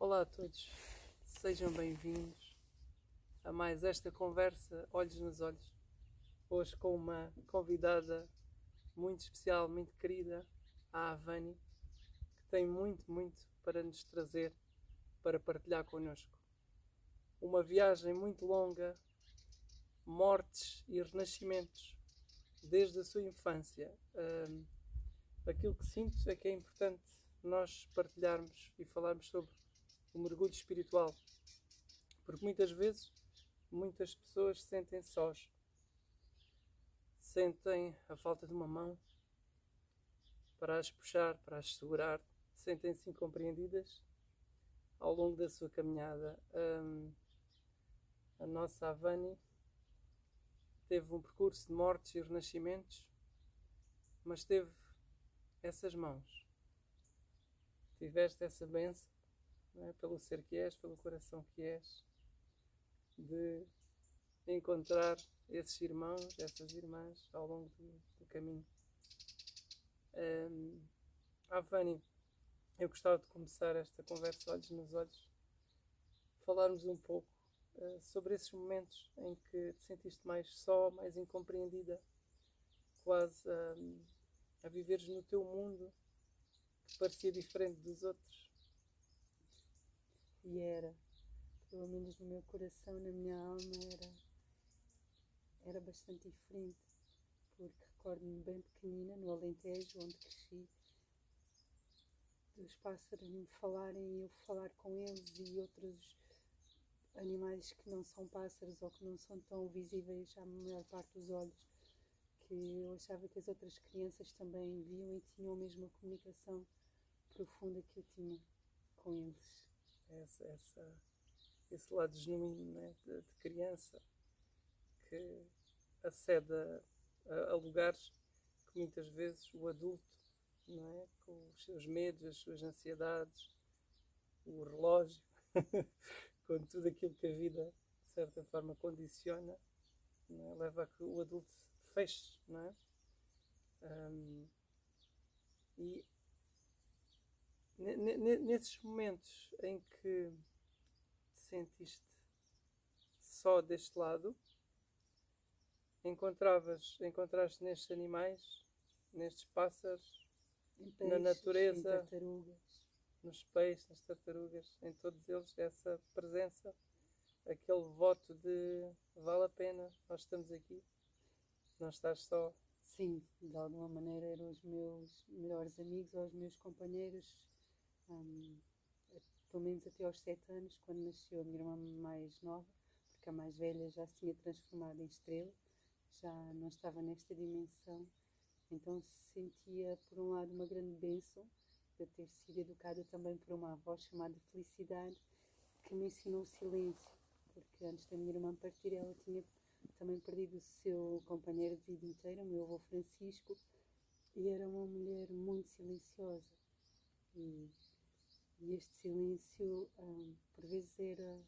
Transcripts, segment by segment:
Olá a todos, sejam bem-vindos a mais esta conversa Olhos nos Olhos. Hoje com uma convidada muito especial, muito querida, a Avani, que tem muito, muito para nos trazer, para partilhar connosco. Uma viagem muito longa, mortes e renascimentos, desde a sua infância. Um, aquilo que sinto é que é importante nós partilharmos e falarmos sobre o mergulho espiritual. Porque muitas vezes, muitas pessoas sentem sós. Sentem a falta de uma mão para as puxar, para as segurar. Sentem-se incompreendidas ao longo da sua caminhada. Um, a nossa Avani teve um percurso de mortes e renascimentos, mas teve essas mãos. Tiveste essa benção é? pelo ser que és, pelo coração que és, de encontrar esses irmãos, essas irmãs ao longo do, do caminho. Um, Avani, eu gostava de começar esta conversa olhos nos olhos, falarmos um pouco uh, sobre esses momentos em que te sentiste mais só, mais incompreendida, quase um, a viveres no teu mundo que parecia diferente dos outros e era, pelo menos no meu coração, na minha alma, era, era bastante diferente. Porque recordo-me bem pequenina, no Alentejo, onde cresci, dos pássaros me falarem e eu falar com eles e outros animais que não são pássaros ou que não são tão visíveis à maior parte dos olhos, que eu achava que as outras crianças também viam e tinham a mesma comunicação profunda que eu tinha com eles essa, essa, esse lado genuíno né, de, de, criança que acede a, a, lugares que muitas vezes o adulto, não é, com os seus medos, as suas ansiedades, o relógio, com tudo aquilo que a vida de certa forma condiciona, é, leva a que o adulto feche, não é? Um, e nesses momentos em que te sentiste só deste lado, encontravas, encontraste nestes animais, nestes pássaros, peixes, na natureza, nos peixes, nas tartarugas, em todos eles, essa presença, aquele voto de vale a pena, nós estamos aqui, não estás só. Sim, de alguma maneira eram os meus melhores amigos ou os meus companheiros um, pelo menos até aos sete anos, quando nasceu a minha irmã mais nova, porque a mais velha já se tinha transformado em estrela, já não estava nesta dimensão. Então sentia, por um lado, uma grande bênção de ter sido educada também por uma avó chamada Felicidade, que me ensinou o silêncio, porque antes da minha irmã partir, ela tinha também perdido o seu companheiro de vida inteira, o meu avô Francisco, e era uma mulher muito silenciosa. E e este silêncio, um, por vezes, era,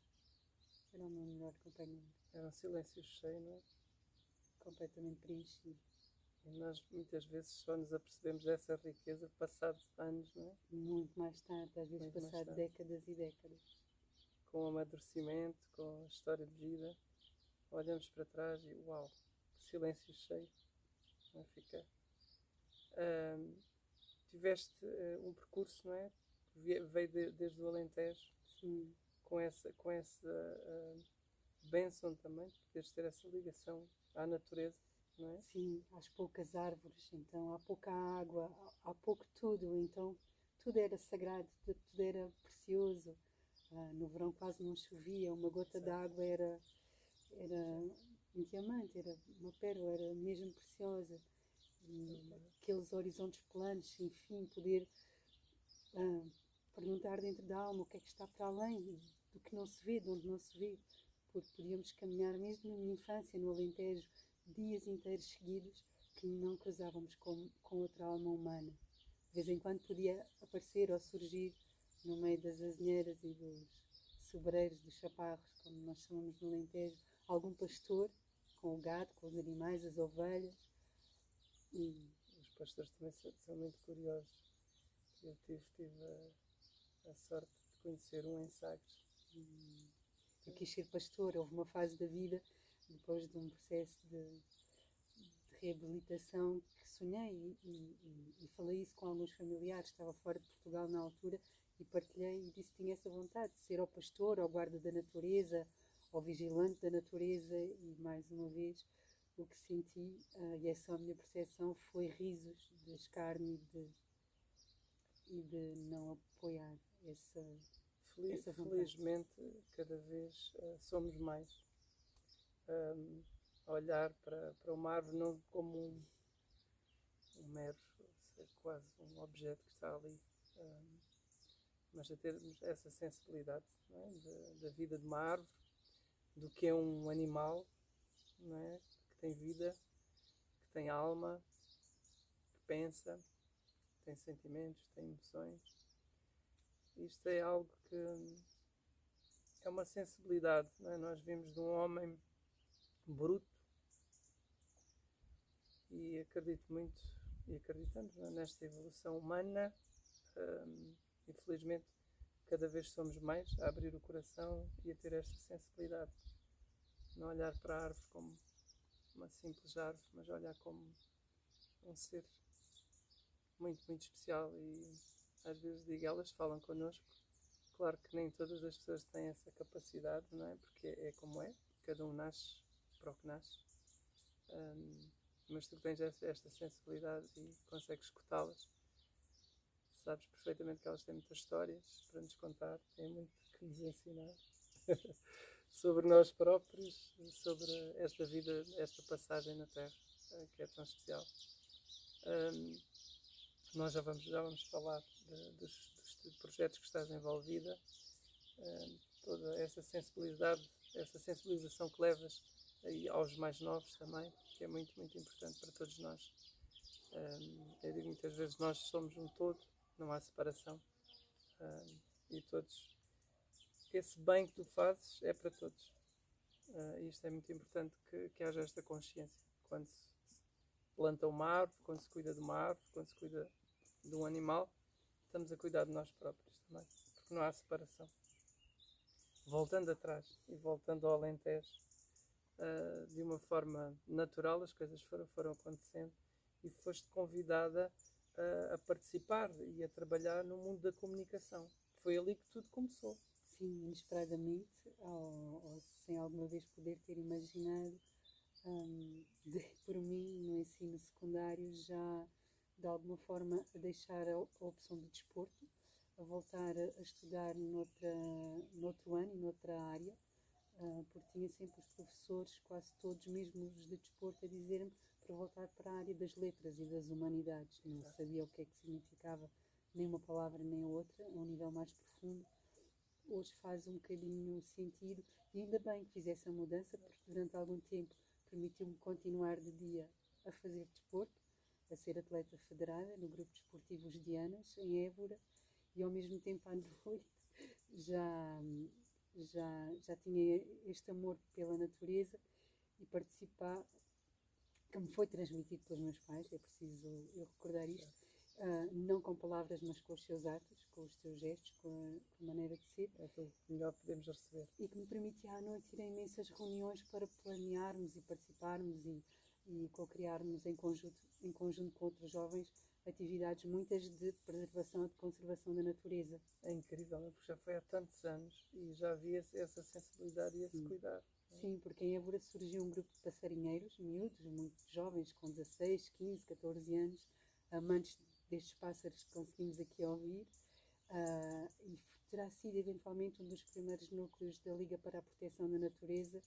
era o meu melhor companheiro. Era um silêncio cheio, não é? Completamente preenchido. E nós muitas vezes só nos apercebemos dessa riqueza passados anos, não é? Muito mais tarde, às vezes Muito passado décadas e décadas. Com o amadurecimento, com a história de vida, olhamos para trás e uau, silêncio cheio. Não é? Fica. Um, tiveste uh, um percurso, não é? Veio de, desde o Alentejo Sim. com essa, com essa uh, bênção também, poderes ter essa ligação à natureza, não é? Sim, às poucas árvores, então há pouca água, há pouco tudo, então tudo era sagrado, tudo era precioso. Uh, no verão quase não chovia, uma gota de água era, era um diamante, era uma pérola, era mesmo preciosa. E aqueles horizontes planos, enfim, poder uh, perguntar dentro da alma o que é que está para além do que não se vê, de onde não se vê, porque podíamos caminhar mesmo na minha infância, no Alentejo, dias inteiros seguidos que não cruzávamos com, com outra alma humana. De vez em quando podia aparecer ou surgir no meio das azinheiras e dos sobreiros, dos chaparros, como nós chamamos no Alentejo, algum pastor com o gado, com os animais, as ovelhas. E os pastores também são, são muito curiosos. Eu tive, tive a sorte de conhecer um em Sagres. Hum, eu quis ser pastor, houve uma fase da vida, depois de um processo de, de reabilitação, que sonhei e, e, e, falei isso com alguns familiares. Estava fora de Portugal na altura e partilhei e disse que tinha essa vontade de ser ou pastor, ou guarda da natureza, ou vigilante da natureza. E mais uma vez, o que senti, uh, e essa é a minha percepção, foi risos de escárnio e de, e de não apoiar essa Feliz, felizmente, cada vez uh, somos mais. Um, a olhar para, para uma árvore não como um, um mero, quase um objeto que está ali, um, mas a termos essa sensibilidade é? da, vida de uma árvore, do que é um animal é? que tem vida, que tem alma, que pensa, que tem sentimentos, tem emoções isto é algo que é uma sensibilidade. É? Nós vimos de um homem bruto e acredito muito, e acreditamos é? nesta evolução humana. Um, infelizmente, cada vez somos mais a abrir o coração e a ter esta sensibilidade. Não olhar para a árvore como uma simples árvore, mas olhar como um ser muito, muito especial e às vezes digo, elas falam connosco. Claro que nem todas as pessoas têm essa capacidade, não é? Porque é como é, cada um nasce para o que nasce. Um, mas tu tens esta sensibilidade e consegues escutá-las. Sabes perfeitamente que elas têm muitas histórias para nos contar, têm muito que nos ensinar sobre nós próprios, sobre esta vida, esta passagem na Terra, eh, que é tão especial. Um, nós já vamos, já vamos falar dos, dos, projetos que estás envolvida, uh, toda essa sensibilidade, essa sensibilização que levas aí aos mais novos também, que é muito, muito importante para todos nós. Um, eu digo muitas vezes, nós somos um todo, não há separação. Um, e todos, esse bem que tu fazes é para todos. Uh, isto é muito importante que, que haja esta consciência. Quando se planta uma árvore, quando se cuida de uma árvore, quando se cuida de um animal, estamos a cuidar de nós próprios também, porque não há separação. Voltando atrás e voltando ao Alentejo, uh, de uma forma natural, as coisas foram, foram acontecendo e foste convidada uh, a participar e a trabalhar no mundo da comunicação. Foi ali que tudo começou. Sim, inesperadamente, ou, ou sem alguma vez poder ter imaginado, um, de, por mim, no ensino secundário, já de alguma forma a deixar a, a opção do desporto, a voltar a, a estudar noutra, noutro ano e noutra área, uh, porque tinha sempre os professores, quase todos, mesmo os de desporto, a dizer-me para voltar para a área das letras e das humanidades. Não sabia o que é que significava nem uma palavra nem outra, a um nível mais profundo. Hoje faz um bocadinho sentido e ainda bem que fiz essa mudança, porque durante algum tempo permitiu-me continuar de dia a fazer desporto a ser atleta federada no grupo desportivo Os Dianas, em Évora, e ao mesmo tempo à noite já, já, já tinha este amor pela natureza e participar, que me foi transmitido pelos meus pais, é preciso eu recordar isto, uh, não com palavras, mas com os seus atos, com os seus gestos, com a, com a maneira de ser. É aquilo que melhor podemos receber. E que me permitia à noite ir a imensas reuniões para planearmos e participarmos e e co-criarmos em conjunto, em conjunto com outros jovens atividades muitas de preservação e de conservação da natureza. É incrível, porque já foi há tantos anos e já havia essa sensibilidade e esse cuidar. É? Sim, porque em Évora surgiu um grupo de passarinheiros, miúdos, muito jovens, com 16, 15, 14 anos, amantes destes pássaros que conseguimos aqui ouvir, uh, e terá sido eventualmente um dos primeiros núcleos da Liga para a Proteção da Natureza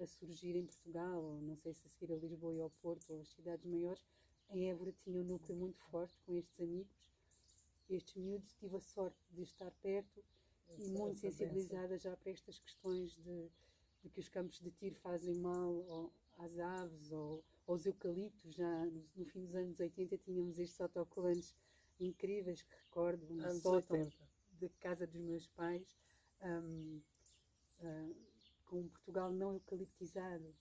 a surgir em Portugal, ou não sei se a seguir a Lisboa e ao Porto, ou as cidades maiores, em Évora tinha um núcleo muito forte com estes amigos. Estes miúdos tive a sorte de estar perto Essa e muito sensibilizada já para estas questões de, de, que os campos de tiro fazem mal ou, às aves ou aos eucaliptos. Já no, no, fim dos anos 80 tínhamos estes autocolantes incríveis que recordo, um sótão de casa dos meus pais. Um, uh, com um Portugal não eucaliptizado.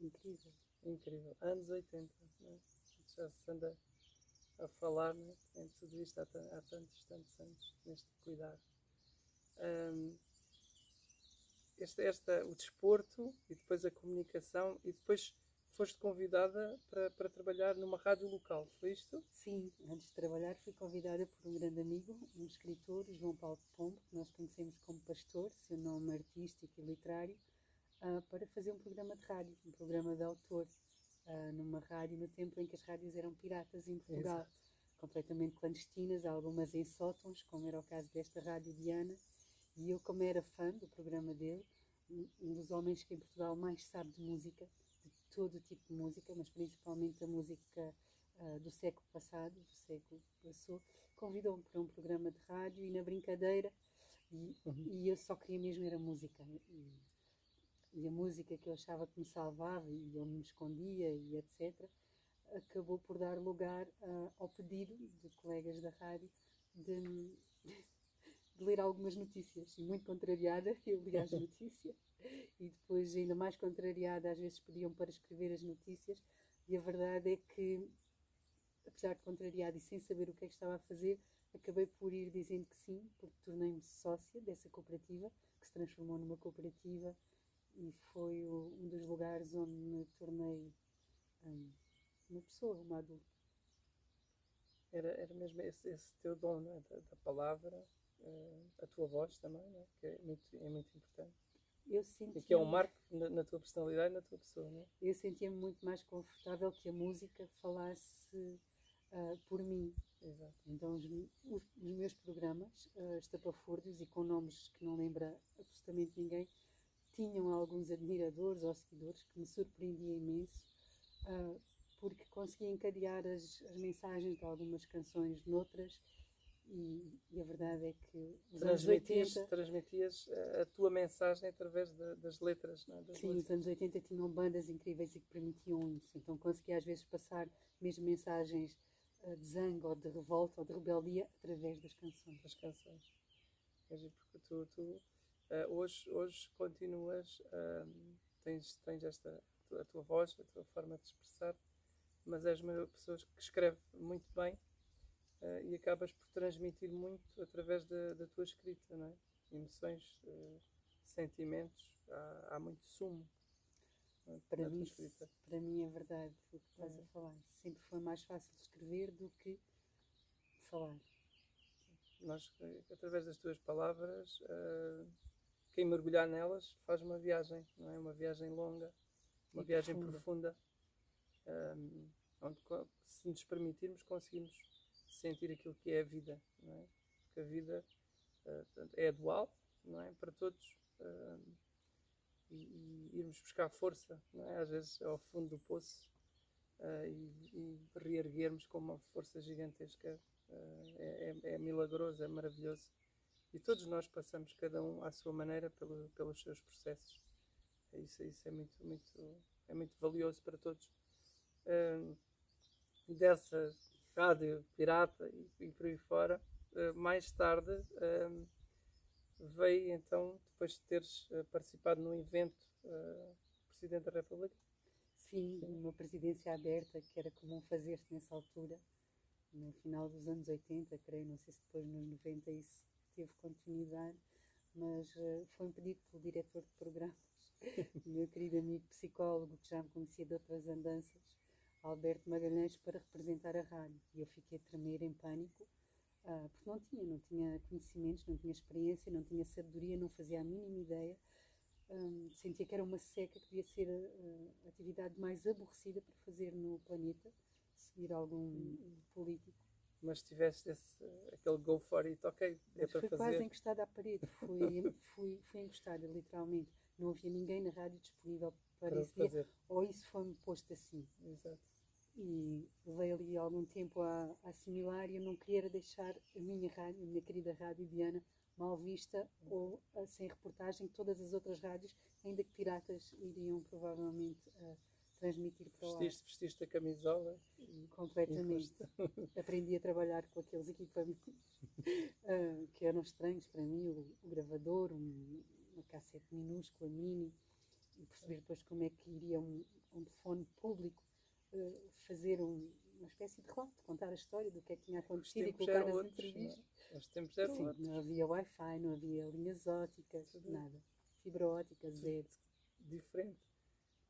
Incrível. Incrível. Anos 80, né? Já se anda a falar né? em tudo isto há, há tantos, tantos anos, neste cuidar. um, esta, esta, o desporto e depois a comunicação e depois foste convidada para, para trabalhar numa rádio local, foi isto? Sim, antes de trabalhar fui convidada por um grande amigo, um escritor, João Paulo Pombo, que nós conhecemos como Pastor, seu nome artístico e literário, uh, para fazer um programa de rádio, um programa de autor, uh, numa rádio no tempo em que as rádios eram piratas em Portugal, Exato. completamente clandestinas, algumas em sótãos, como era o caso desta Rádio Diana, e eu, como era fã do programa dele, um dos homens que em Portugal mais sabe de música, todo tipo de música, mas principalmente a música uh, do século passado, do século que passou, convidou-me para um programa de rádio e na brincadeira, e, uhum. e eu só queria mesmo era música. E, e, a música que eu achava que me salvava e eu me escondia e etc., acabou por dar lugar uh, ao pedido de colegas da rádio de, de ler algumas notícias. E muito contrariada, eu li as notícias e depois, ainda mais contrariada, às vezes pediam para escrever as notícias. E a verdade é que, apesar de contrariada e sem saber o que é que estava a fazer, acabei por ir dizendo que sim, porque tornei-me sócia dessa cooperativa, que se transformou numa cooperativa e foi um dos lugares onde me tornei um, uma pessoa, uma adulta. Era, era mesmo esse, esse teu dom é? da, da, palavra, uh, a tua voz também, é? que é muito, é muito importante. Eu sentia... E que é um marco na, na, tua personalidade e na tua pessoa, não é? Eu sentia-me muito mais confortável que a música falasse uh, por mim. Exato. Então, os, os meus programas, uh, estapafúrdios e com nomes que não lembra absolutamente ninguém, tinham alguns admiradores ou seguidores que me surpreendia imenso, uh, porque conseguia encadear as, as mensagens de algumas canções noutras e, e, a verdade é que transmitias, 80, transmitias a tua mensagem através de, das letras. Não é? das sim, músicas. os anos 80 tinham bandas incríveis e que permitiam isso. Então conseguia às vezes passar mesmo mensagens uh, de zango ou de revolta ou de rebeldia através das canções. Das canções. Porque tu, tu uh, hoje, hoje continuas, uh, tens, tens esta, a tua, voz, a tua forma de expressar, mas és uma pessoa que escreve muito bem uh, e acabas por transmitir muito através da, da tua escrita, não é? Emoções, uh, sentimentos, há, há, muito sumo. É? Para, mim, para mim é verdade o que estás é. a falar. Sempre foi mais fácil escrever do que falar. Nós, eh, através das tuas palavras, uh, quem mergulhar nelas faz uma viagem, não é? Uma viagem longa, uma e viagem profunda, profunda um, onde, se nos permitirmos, conseguimos sentir aquilo que é a vida, não é? Porque a vida uh, é dual, não é? Para todos. Uh, e, e, irmos buscar força, não é? Às vezes ao fundo do poço uh, e, e, reerguermos com uma força gigantesca é, é, é, milagroso, é maravilhoso. E todos nós passamos, cada um à sua maneira, pelo, pelos seus processos. Isso, isso é muito, muito, é muito valioso para todos. dessa rádio pirata e, e por aí fora. Uh, mais tarde uh, veio então, depois de teres uh, participado num evento, Presidente da República? Sim, Sim, uma presidência aberta que era comum fazer-se nessa altura, no final dos anos 80, creio, não sei se depois nos 90 isso teve continuidade, mas foi um pedido pelo diretor de programas, meu querido amigo psicólogo que já me conhecia de outras andanças, Alberto Magalhães para representar a rádio. E eu fiquei a tremer em pânico, uh, porque não tinha, não tinha conhecimentos, não tinha experiência, não tinha sabedoria, não fazia a mínima ideia. Um, sentia que era uma seca que devia ser a, a, atividade mais aborrecida para fazer no planeta, seguir algum hum. político. Mas tiveste esse, aquele go for it, ok, é para fui fazer. quase encostada à parede, fui, fui, fui encostada, literalmente. Não havia ninguém na rádio disponível para, para esse fazer. dia, ou isso foi-me posto assim. Exato e levei ali algum tempo a, a assimilar e eu não queria deixar a minha rádio, a minha querida rádio Diana, mal vista ou uh, sem reportagem todas as outras rádios, ainda que piratas iriam provavelmente uh, transmitir para lá. Vestiste, vestiste a camisola? Completamente. Aprendi a trabalhar com aqueles equipamentos uh, que eram estranhos para mim, o, o gravador, um, uma cassete minúscula, mini, e perceber depois como é que iria um, um telefone público fazer um, uma espécie de relato, contar a história do que é que tinha acontecido e colocar as outros. entrevistas. não é? Os tempos eram Sim, outros. não havia Wi-Fi, não havia linhas óticas, Tudo. nada. Fibra ótica, zero. Diferente.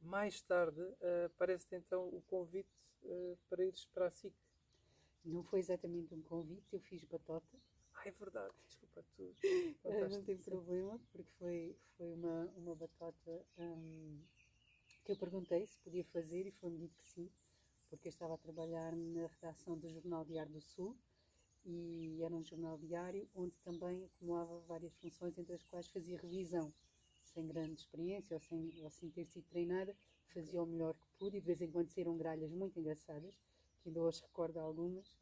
Mais tarde, eh, aparece então o convite eh, para ires para a SIC. Não foi exatamente um convite, eu fiz batota. Ah, é verdade, desculpa, tu Ah, contaste não tem problema, porque foi, foi uma, uma batota hum, que eu perguntei se podia fazer e foi-me dito que sim, porque eu estava a trabalhar na redação do Jornal Diário do Sul e era um jornal diário onde também acumulava várias funções, entre as quais fazia revisão, sem grande experiência ou sem, ou sem ter sido treinada, fazia o melhor que pude e de vez em quando saíram gralhas muito engraçadas, que ainda hoje recordo algumas,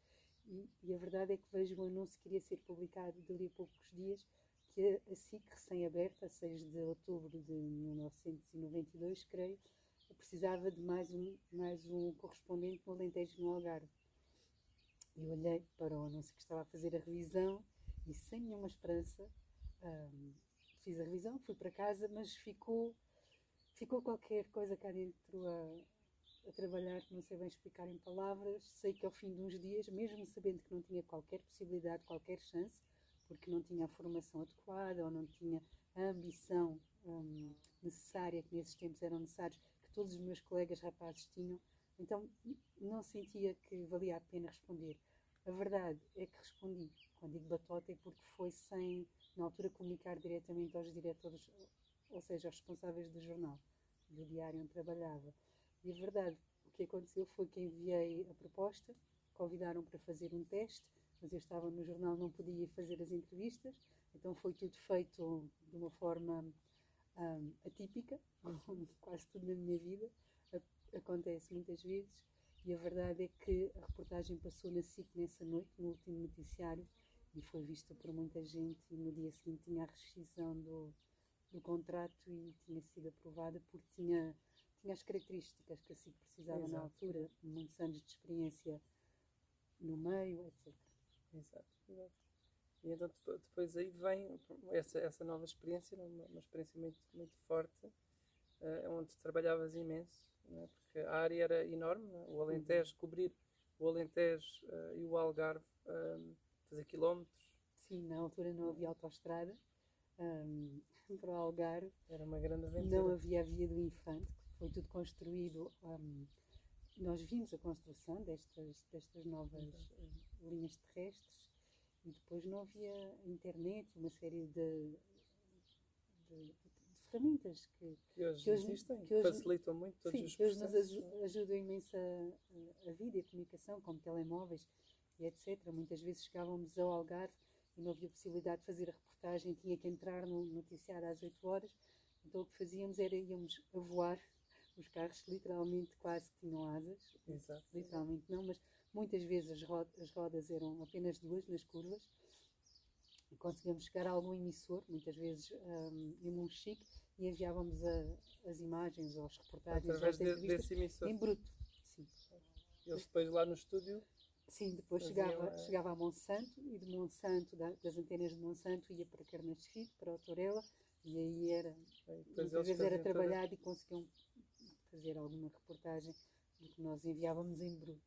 e, e a verdade é que vejo um anúncio que iria ser publicado dali a poucos dias, que a SIC, recém-aberta, a 6 de outubro de 1992, creio, precisava de mais um, mais um correspondente no Alentejo no Algarve. E olhei para o anúncio que estava a fazer a revisão e sem nenhuma esperança hum, fiz a revisão, fui para casa, mas ficou, ficou qualquer coisa cá dentro a, a trabalhar não sei bem explicar em palavras. Sei que ao fim de uns dias, mesmo sabendo que não tinha qualquer possibilidade, qualquer chance, porque não tinha a formação adequada ou não tinha a ambição hum, necessária que nesses tempos eram necessários, que todos os meus colegas rapazes tinham, então não sentia que valia a pena responder. A verdade é que respondi. Quando digo batota é porque foi sem, na altura, comunicar diretamente aos diretores, ou seja, aos responsáveis do jornal, do diário onde trabalhava. E a verdade, o que aconteceu foi que enviei a proposta, convidaram para fazer um teste, mas eu estava no jornal, não podia fazer as entrevistas, então foi tudo feito de uma forma hum, atípica, como quase tudo na minha vida, acontece muitas vezes, e a verdade é que a reportagem passou na SIC nessa noite, no último noticiário, e foi vista por muita gente, e no dia seguinte tinha a rescisão do, do contrato e tinha sido aprovada porque tinha, tinha as características que a SIC precisava na Exato. altura, muitos anos de experiência no meio, etc. Exato, exato. E então depo- depois aí vem essa, essa nova experiência, uma, uma experiência muito, muito forte, eh, onde trabalhavas imenso, não é? porque a área era enorme, não é? o Alentejo, cobrir o Alentejo eh, e o Algarve, eh, fazer quilómetros, Sim, na altura não havia autoestrada hum, para o Algarve, era uma grande não aventura. havia a via do Infante, que foi tudo construído. hum, nós vimos a construção destas, destas novas eh, linhas terrestres e depois não havia internet, uma série de, de- de ferramentas que, que hoje que hoje- existem, que hoje- facilitam muito todos Sim, os que hoje nos processos. aju- ajudam imenso a- a vida e a comunicação, como telemóveis e etc. Muitas vezes chegávamos ao Algarve e não havia possibilidade de fazer a reportagem, tinha que entrar no noticiário às 8 horas, então o que fazíamos era íamos a voar, os carros literalmente quase que tinham asas, Exato. literalmente não, mas muitas vezes as ro- as rodas eram apenas duas nas curvas e conseguíamos chegar a algum emissor, muitas vezes um, em Monchique, e enviávamos a- as imagens ou as reportagens Através de, desse emissor. em bruto. Sim, Eles depois lá no estúdio, Sim depois chegava, eh, chegava a Monsanto e de Monsanto, da- das antenas de Monsanto, ia para Chifre, para o Torela, e aí era, muitas eles vezes era toda- trabalhado e conseguiam fazer alguma reportagem do que nós enviávamos em bruto.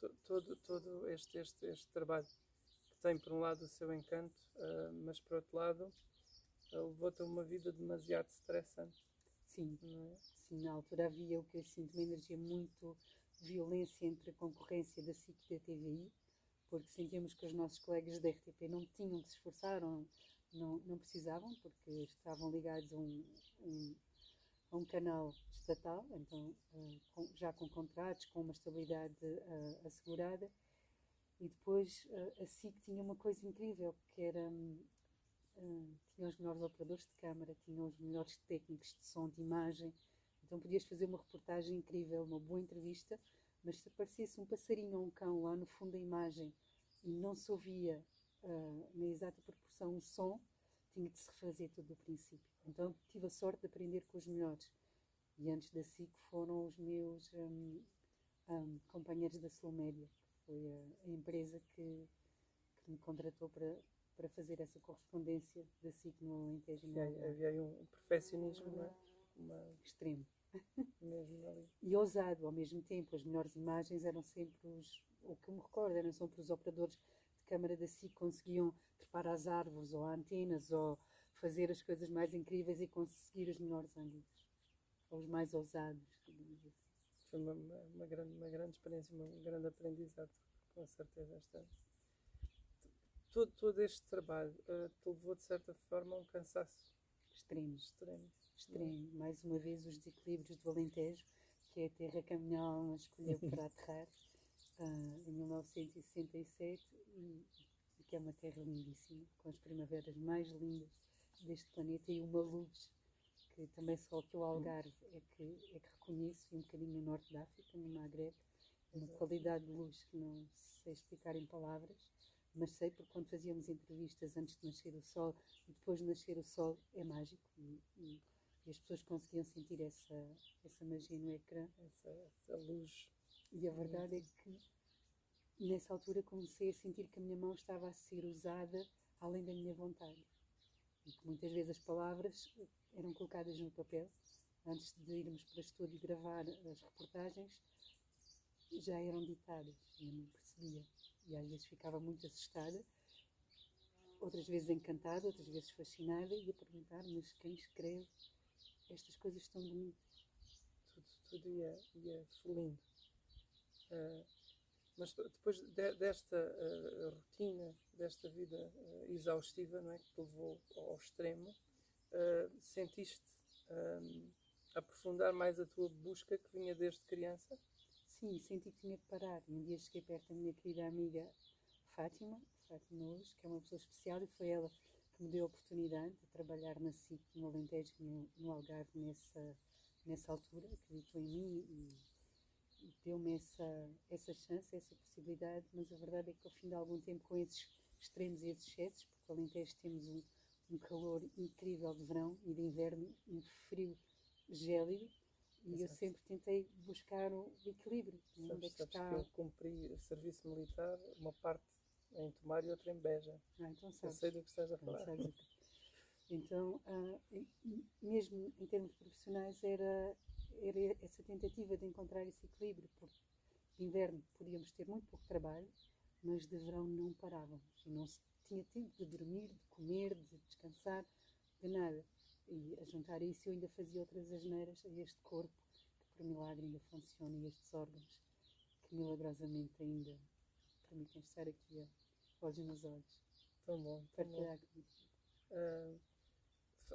to- todo, todo este, este, este trabalho que tem por um lado o seu encanto, ah, mas por outro lado ah, levou-te a uma vida demasiado estressante, Sim, é? Sim, na altura havia o que eu sinto, uma energia muito violência entre a concorrência da SIC e da TVI, porque sentíamos que os nossos colegas da RTP não tinham que se esforçar, não, não precisavam, porque estavam ligados a um, um- a um canal estatal, então eh, já com contratos, com uma estabilidade eh, assegurada. E depois eh, a SIC tinha uma coisa incrível, que era tinha os melhores operadores de câmara, tinha os melhores técnicos de som, de imagem. Então podias fazer uma reportagem incrível, uma boa entrevista, mas se aparecesse um passarinho ou um cão lá no fundo da imagem e não se ouvia ah, na exata proporção o som, tinha que se refazer tudo do princípio. Então tive a sorte de aprender com os melhores. E antes da SIC foram os meus hum, hum, companheiros da Sul Média, que foi a, a empresa que, que me contratou para, para fazer essa correspondência da SIC no Alentejo havia aí um perfeccionismo, não é? Uma- extremo. E ousado ao mesmo tempo. As melhores imagens eram sempre os, o que eu me recordo, eram sempre os operadores de câmara da SIC conseguiam trepar às árvores ou a antenas ou fazer as coisas mais incríveis e conseguir os melhores ângulos, ou os mais ousados, digamos assim. Foi uma, uma, grande, uma grande experiência, um grande aprendizado, com certeza. Esta. Todo, todo este trabalho eh, te levou, de certa forma, a um cansaço Extremos. extremo. Extremo. Mais uma vez, os desequilíbrios do Alentejo, que é a terra que a minha alma escolheu para aterrar ah, em 1967 e, e que é uma terra lindíssima, com as primaveras mais lindas deste planeta e uma luz que também só aqui o Algarve é que, é que reconheço e um bocadinho no norte da África, no Maghreb, uma Exato. qualidade de luz que não sei explicar em palavras, mas sei porque quando fazíamos entrevistas antes de nascer o sol e depois de nascer o sol é mágico e, e- e as pessoas conseguiam sentir essa, essa magia no ecrã. Essa, essa luz. E a verdade é que nessa altura comecei a sentir que a minha mão estava a ser usada além da minha vontade. E que muitas vezes as palavras eram colocadas no papel. Antes de irmos para o estúdio gravar as reportagens, já eram ditadas e eu não percebia. E às vezes ficava muito assustada, outras vezes encantada, outras vezes fascinada e a perguntar: mas quem escreve estas coisas tão bonitas? tudo, tudo ia, ia fluindo. Ah, mas depois de- desta ah, rotina, desta vida ah, exaustiva, não é, que te levou ao extremo, sentiste ah, aprofundar mais a tua busca que vinha desde criança? Sim, senti que tinha que parar. E um dia cheguei perto da minha querida amiga Fátima, Fátima Luz, que é uma pessoa especial, e foi ela que me deu a oportunidade de trabalhar na SIC, no Alentejo, no, no Algarve, nessa, nessa altura. Acreditou em mim e, e deu-me essa, essa chance, essa possibilidade. Mas a verdade é que, ao fim de algum tempo, com esses extremos e esses excessos, porque no Alentejo temos um, um calor incrível de verão e de inverno, um frio gélido. E eu Exato. sempre tentei buscar o equilíbrio. Onde Sabes, é que sabes está? que eu cumpri serviço militar, uma parte em Tomar e outra em Beja. Ah, então Eu sabes. sei do que estás a Então, falar. Então, ah, e- e mesmo em termos profissionais, era, era essa tentativa de encontrar esse equilíbrio, porque de inverno podíamos ter muito pouco trabalho, mas de verão não parávamos. E não se tinha tempo de dormir, de comer, de descansar, de nada. E a juntar a isso, eu ainda fazia outras asneiras a este corpo, que por milagre ainda funciona, e estes órgãos, que milagrosamente ainda permitem estar aqui, ó, olhos nos olhos, Tão bom, partilhar comigo.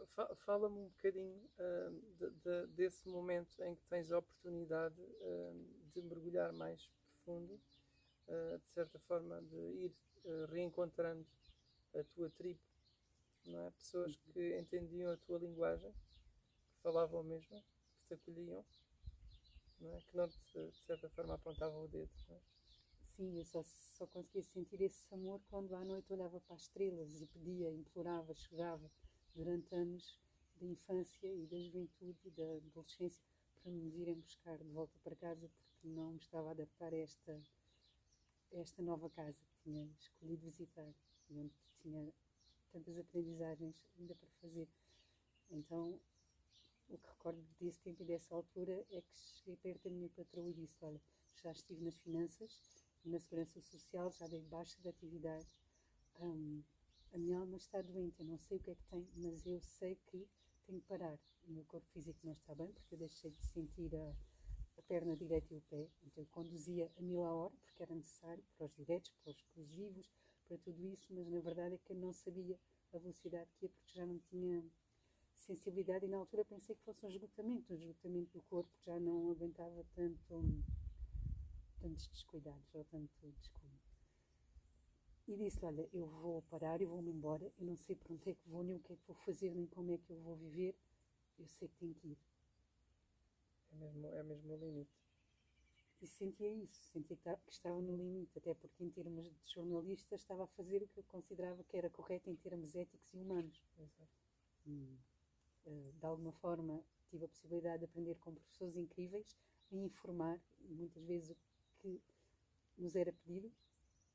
Fa- Fala-me um bocadinho ah, de- de- desse momento em que tens a oportunidade ah, de mergulhar mais profundo, ah, de certa forma, de ir reencontrando a tua tribo, não é? Pessoas que entendiam a tua linguagem, que falavam a mesma, que te acolhiam, não é? Que não te, de certa forma, apontavam o dedo, não é? Sim, eu só, só conseguia sentir esse amor quando à noite olhava para as estrelas e pedia, implorava, chorava durante anos da infância e da juventude da adolescência para me virem buscar de volta para casa porque não me estava a adaptar a esta, esta nova casa que tinha escolhido visitar e onde tinha tantas aprendizagens ainda para fazer. Então, o que recordo desse tempo e dessa altura é que cheguei perto da minha patroa e disse: Olha, já estive nas finanças na segurança social, já dei baixa de atividade. Hum, a minha alma está doente, eu não sei o que é que tem, mas eu sei que tenho que parar. O meu corpo físico não está bem, porque eu deixei de sentir a, a perna direita e o pé. Então eu conduzia a mil a hora, porque era necessário, para os diretos, para os exclusivos, para tudo isso, mas na verdade é que eu não sabia a velocidade que ia, porque já não tinha sensibilidade e na altura pensei que fosse um esgotamento, um esgotamento do corpo, já não aguentava tanto, tantos descuidados ou tanto descuido. E disse olha, eu vou parar, eu vou-me embora, eu não sei para onde é que vou, nem o que é que vou fazer, nem como é que eu vou viver, eu sei que tenho que ir. É mesmo, é mesmo o limite. E sentia isso, sentia que ta- que estava no limite, até porque em termos de jornalista estava a fazer o que eu considerava que era correto em termos éticos e humanos. Exato. Hum, eh, de alguma forma tive a possibilidade de aprender com professores incríveis a informar e muitas vezes o que nos era pedido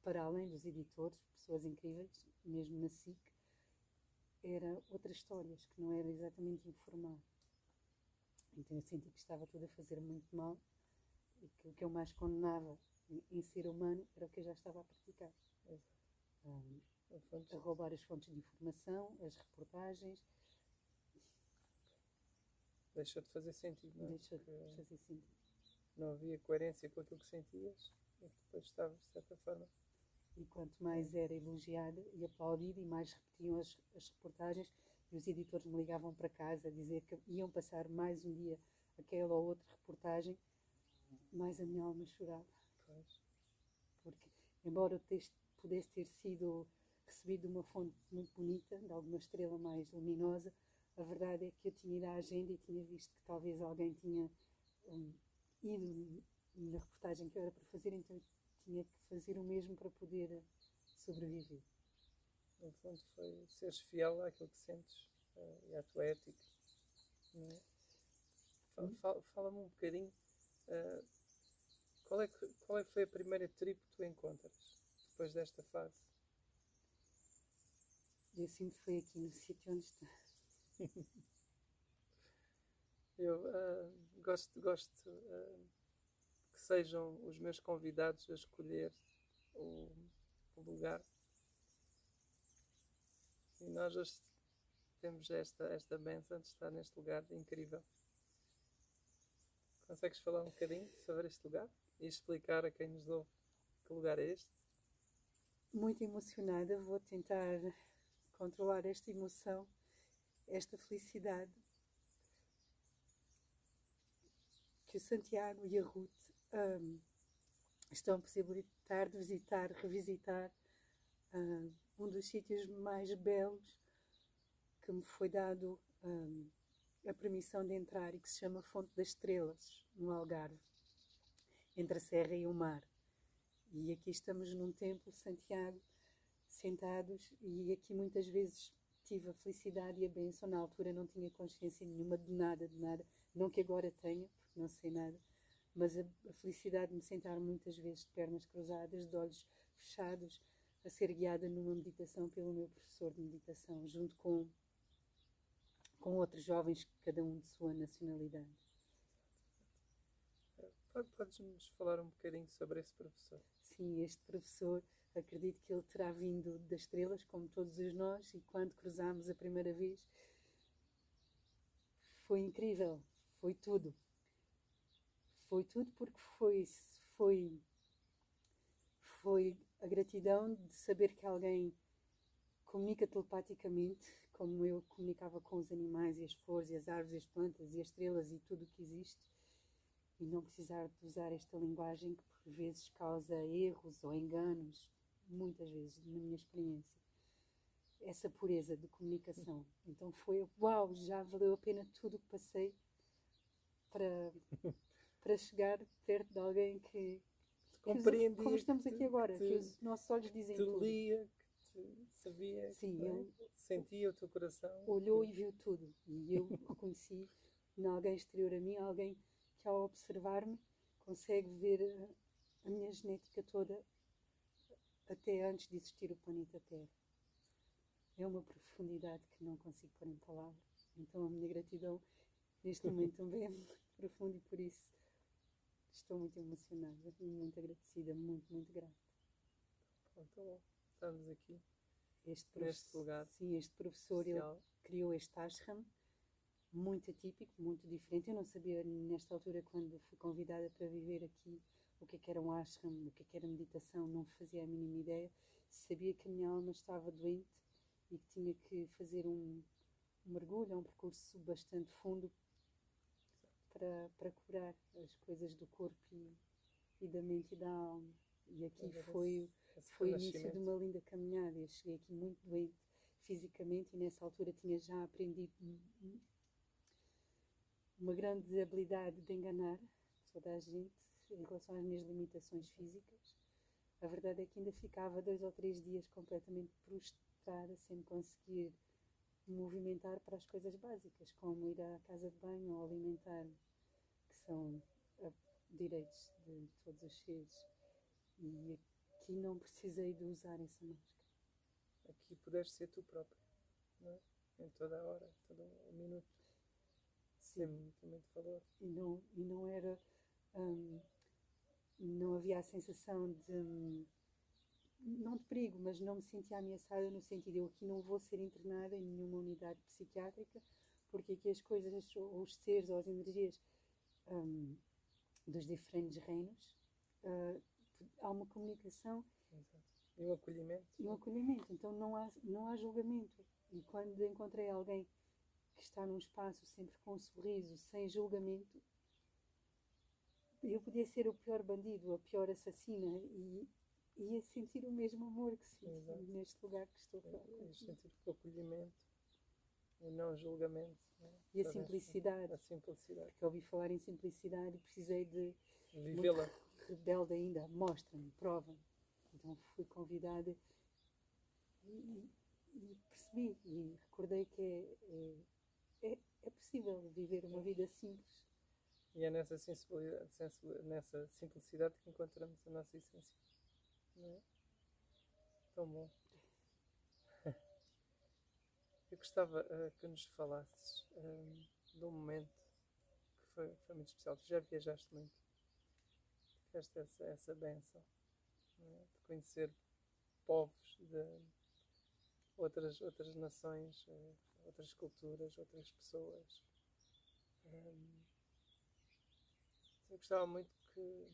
para além dos editores, pessoas incríveis, mesmo na SIC, era outras histórias que não era exatamente informar. Então eu senti que estava tudo a fazer muito mal e que o que eu mais condenava em, ser humano era o que eu já estava a praticar. Um, a roubar as fontes de informação, as reportagens. Deixou de fazer sentido, não é? Deixou de fazer sentido. Não havia coerência com aquilo que sentias e depois estavas, de certa forma. E quanto mais era elogiada e aplaudida e mais repetiam as, as reportagens, e os editores me ligavam para casa a dizer que iam passar mais um dia aquela ou outra reportagem, mais a minha alma chorava. Pois. Porque, embora o texto pudesse ter sido recebido de uma fonte muito bonita, de alguma estrela mais luminosa, a verdade é que eu tinha ido à agenda e tinha visto que talvez alguém tinha um, ido na reportagem que eu era para fazer, então eu tinha que fazer o mesmo para poder sobreviver. No fundo, foi seres fiel àquilo que sentes uh, e à tua ética. É? Hum? Fala-me fala um bocadinho. Uh, qual, é que, qual é que foi a primeira tribo que tu encontras depois desta fase? Eu sinto que foi aqui no sítio onde está. Eu uh, gosto, gosto uh, que sejam os meus convidados a escolher o, o lugar e nós hoje temos esta, esta benção de estar neste lugar incrível. Consegues falar um bocadinho sobre este lugar e explicar a quem nos ouve que lugar é este? Muito emocionada, vou tentar controlar esta emoção, esta felicidade que o Santiago e a Ruth um, estão a possibilitar de visitar, revisitar. Um, um dos sítios mais belos que me foi dado um, a permissão de entrar e que se chama Fonte das Estrelas, no Algarve, entre a serra e o mar. E aqui estamos num templo, Santiago, sentados, e aqui muitas vezes tive a felicidade e a bênção. Na altura não tinha consciência nenhuma de nada, de nada. Não que agora tenha, não sei nada, mas a, a felicidade de me sentar muitas vezes de pernas cruzadas, de olhos fechados, a ser guiada numa meditação pelo meu professor de meditação, junto com, com outros jovens, cada um de sua nacionalidade. Podes-nos falar um bocadinho sobre esse professor? Sim, este professor, acredito que ele terá vindo das estrelas, como todos os nós, e quando cruzámos a primeira vez, foi incrível, foi tudo. Foi tudo porque foi, foi, foi a gratidão de saber que alguém comunica telepaticamente, como eu comunicava com os animais e as flores e as árvores e as plantas e as estrelas e tudo o que existe, e não precisar de usar esta linguagem que por vezes causa erros ou enganos, muitas vezes, na minha experiência. Essa pureza de comunicação. Então foi, uau, já valeu a pena tudo o que passei para, para chegar perto de alguém que, compreendi. Como estamos aqui agora, que os nossos olhos dizem te tudo. lia, que te sabia, Sim, é? eu, sentia o teu coração. Olhou e viu tudo. E eu reconheci em alguém exterior a mim, alguém que ao observar-me consegue ver a, a minha genética toda até antes de existir o planeta Terra. É uma profundidade que não consigo pôr em palavras. Então a minha gratidão neste momento também é muito profunda e por isso Estou muito emocionada muito agradecida, muito, muito grata. Então, estamos aqui este neste lugar. Sim, este professor ele criou este ashram muito atípico, muito diferente. Eu não sabia nesta altura, quando fui convidada para viver aqui, o que, é que era um ashram, o que, é que era meditação, não fazia a mínima ideia. Sabia que a minha alma estava doente e que tinha que fazer um, um mergulho, um percurso bastante fundo para, para curar as coisas do corpo e, e da mente e da alma. E aqui foi, foi o início de uma linda caminhada. Eu cheguei aqui muito doente fisicamente e nessa altura tinha já aprendido uma grande habilidade de enganar toda a gente em relação às minhas limitações físicas. A verdade é que ainda ficava dois ou três dias completamente prostrada, sem conseguir movimentar para as coisas básicas, como ir à casa de banho ou alimentar-me, são uh, direitos de todos os seres. E aqui não precisei de usar essa máscara. Aqui puderes ser tu próprio, não é? Em toda a hora, todo o minuto. Tem, tem muito valor. E não, e não era. hum, não havia a sensação de. hum, não de perigo, mas não me sentia ameaçada no sentido eu aqui não vou ser internada em nenhuma unidade psiquiátrica, porque aqui as coisas, ou os seres ou as energias hum, dos diferentes reinos, ah, há uma comunicação. E o acolhimento. e um acolhimento. Então não há, não há julgamento. E quando encontrei alguém que está num espaço sempre com um sorriso, sem julgamento, eu podia ser o pior bandido, a pior assassina e ia sentir o mesmo amor que senti Exato. neste lugar que estou contigo. sentir o acolhimento e não julgamento. né? E a simplicidade. A simplicidade. Porque ouvi falar em simplicidade e precisei de Vivê-la. rebelde ainda, mostra-me, prova-me. Então fui convidada e, e percebi e recordei que é, é, é, é possível viver uma vida simples. E é nessa sensibilidade, sensibilidade- nessa simplicidade que encontramos a nossa essência. Não é? Tão bom. Eu gostava eh, que nos falasses eh, de um momento que foi, foi muito especial. Tu já viajaste muito. Tiveste essa, essa benção não é? de conhecer povos de outras, outras nações, eh, outras culturas, outras pessoas. Ehm, eu gostava muito que,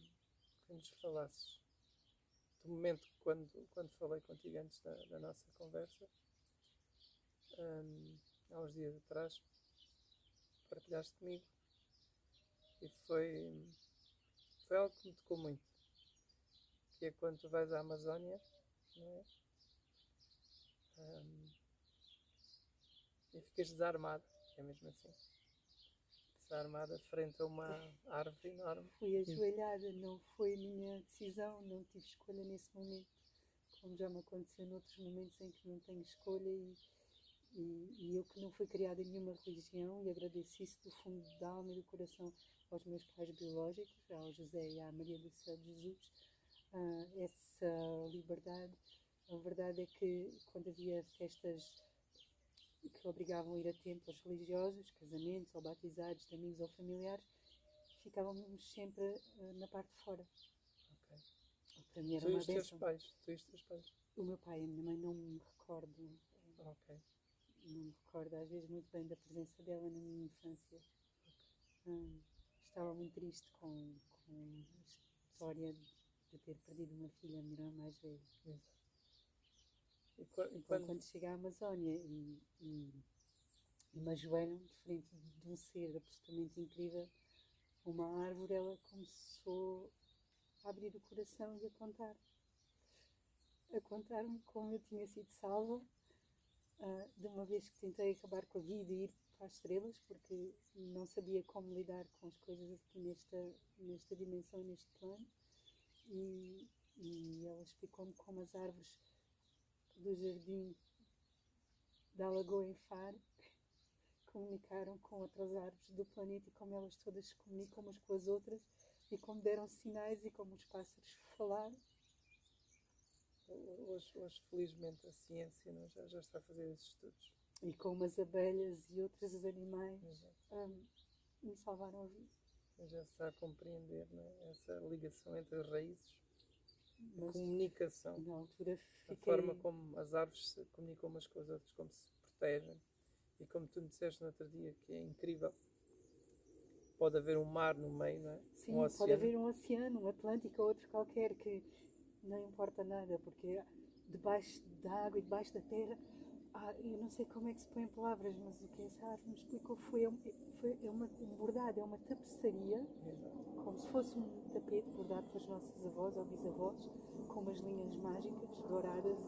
que nos falasses do momento quando, quando falei contigo antes da, da nossa conversa, hum, há uns dias atrás, partilhaste comigo e foi, foi algo que me tocou muito. Que é quando tu vais à Amazónia, não é? E ficas desarmado, é mesmo assim. Desarmada frente a uma árvore enorme. Fui ajoelhada, não foi minha decisão, não tive escolha nesse momento, como já me aconteceu noutros momentos em que não tenho escolha e, e, e eu que não fui criada em nenhuma religião e agradeço isso do fundo da alma e do coração aos meus pais biológicos, ao José e à Maria do Céu de Jesus, ah, essa liberdade. A verdade é que quando havia festas que obrigavam a ir a templos religiosos, casamentos ou batizados de amigos ou familiares, ficávamos sempre eh, na parte de fora. Ok. Para mim era Tu e uma os teus pais. Tu e os teus pais. O meu pai e a minha mãe não me recordo, Ok. Não me recordo às vezes muito bem da presença dela na minha infância. Hum, estava muito triste com, com a história de ter perdido uma filha, a minha irmã mais velha. Exato. E, Então, quando, quando cheguei à Amazónia e, e, e me ajoelham de frente de um ser absolutamente incrível, uma árvore, ela começou a abrir o coração e a contar. A contar-me como eu tinha sido salva ah, de uma vez que tentei acabar com a vida e ir para as estrelas, porque não sabia como lidar com as coisas aqui nesta, nesta dimensão, neste plano. E, e ela explicou-me como as árvores do jardim da Lagoa em Faro comunicaram com outras árvores do planeta e como elas todas se comunicam umas com as outras e como deram sinais e como os pássaros falaram. Hoje, hoje, felizmente, a ciência não, já, já está a fazer esses estudos. E como as abelhas e outros animais hum, me salvaram a vida. Já se está a compreender né, essa ligação entre as raízes, a comunicação, na altura a fiquei... forma como as árvores se comunicam umas com as outras, como se protegem. E como tu me disseste no outro dia, que é incrível, pode haver um mar no meio, não é? Sim, um pode haver um oceano, um Atlântico ou outro qualquer que não importa nada, porque debaixo da água e debaixo da terra, ah, eu não sei como é que se põe em palavras, mas o que essa árvore me explicou foi, um- foi é uma, um bordado, é uma tapeçaria, como se fosse um tapete bordado pelas nossas avós ou bisavós, com umas linhas mágicas, douradas,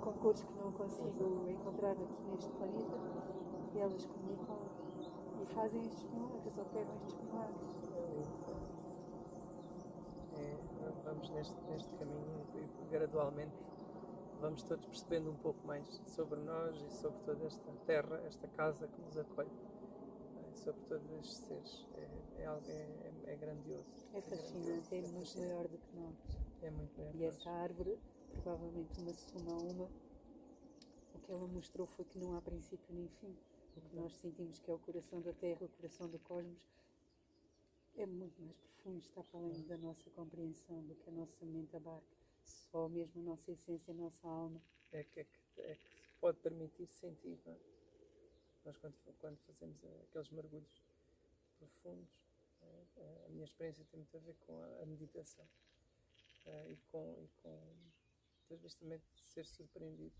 com cores que não consigo encontrar aqui neste planeta, e elas comunicam e fazem estes milagres, operam estes milagres. É, neste, neste caminho e gradualmente vamos todos percebendo um pouco mais sobre nós e sobre toda esta terra, esta casa que nos acolhe, é, sobre todos estes seres. É, é, algo, é, é, é grandioso. É fascinante, é muito fascinante. maior do que nós. É muito maior. E essa árvore, provavelmente uma soma a uma, o que ela mostrou foi que não há princípio nem fim. o que nós sentimos que é o coração da Terra, o coração do cosmos, é muito mais profundo, está para além da nossa compreensão, do que a nossa mente abarca. Só mesmo a nossa essência, a nossa alma. É que, é que, é que se pode permitir sentir. Não é? Nós, quando, quando fazemos aqueles mergulhos profundos, é, a minha experiência tem muito a ver com a, a meditação é, e, com, e com, vezes, também ser surpreendido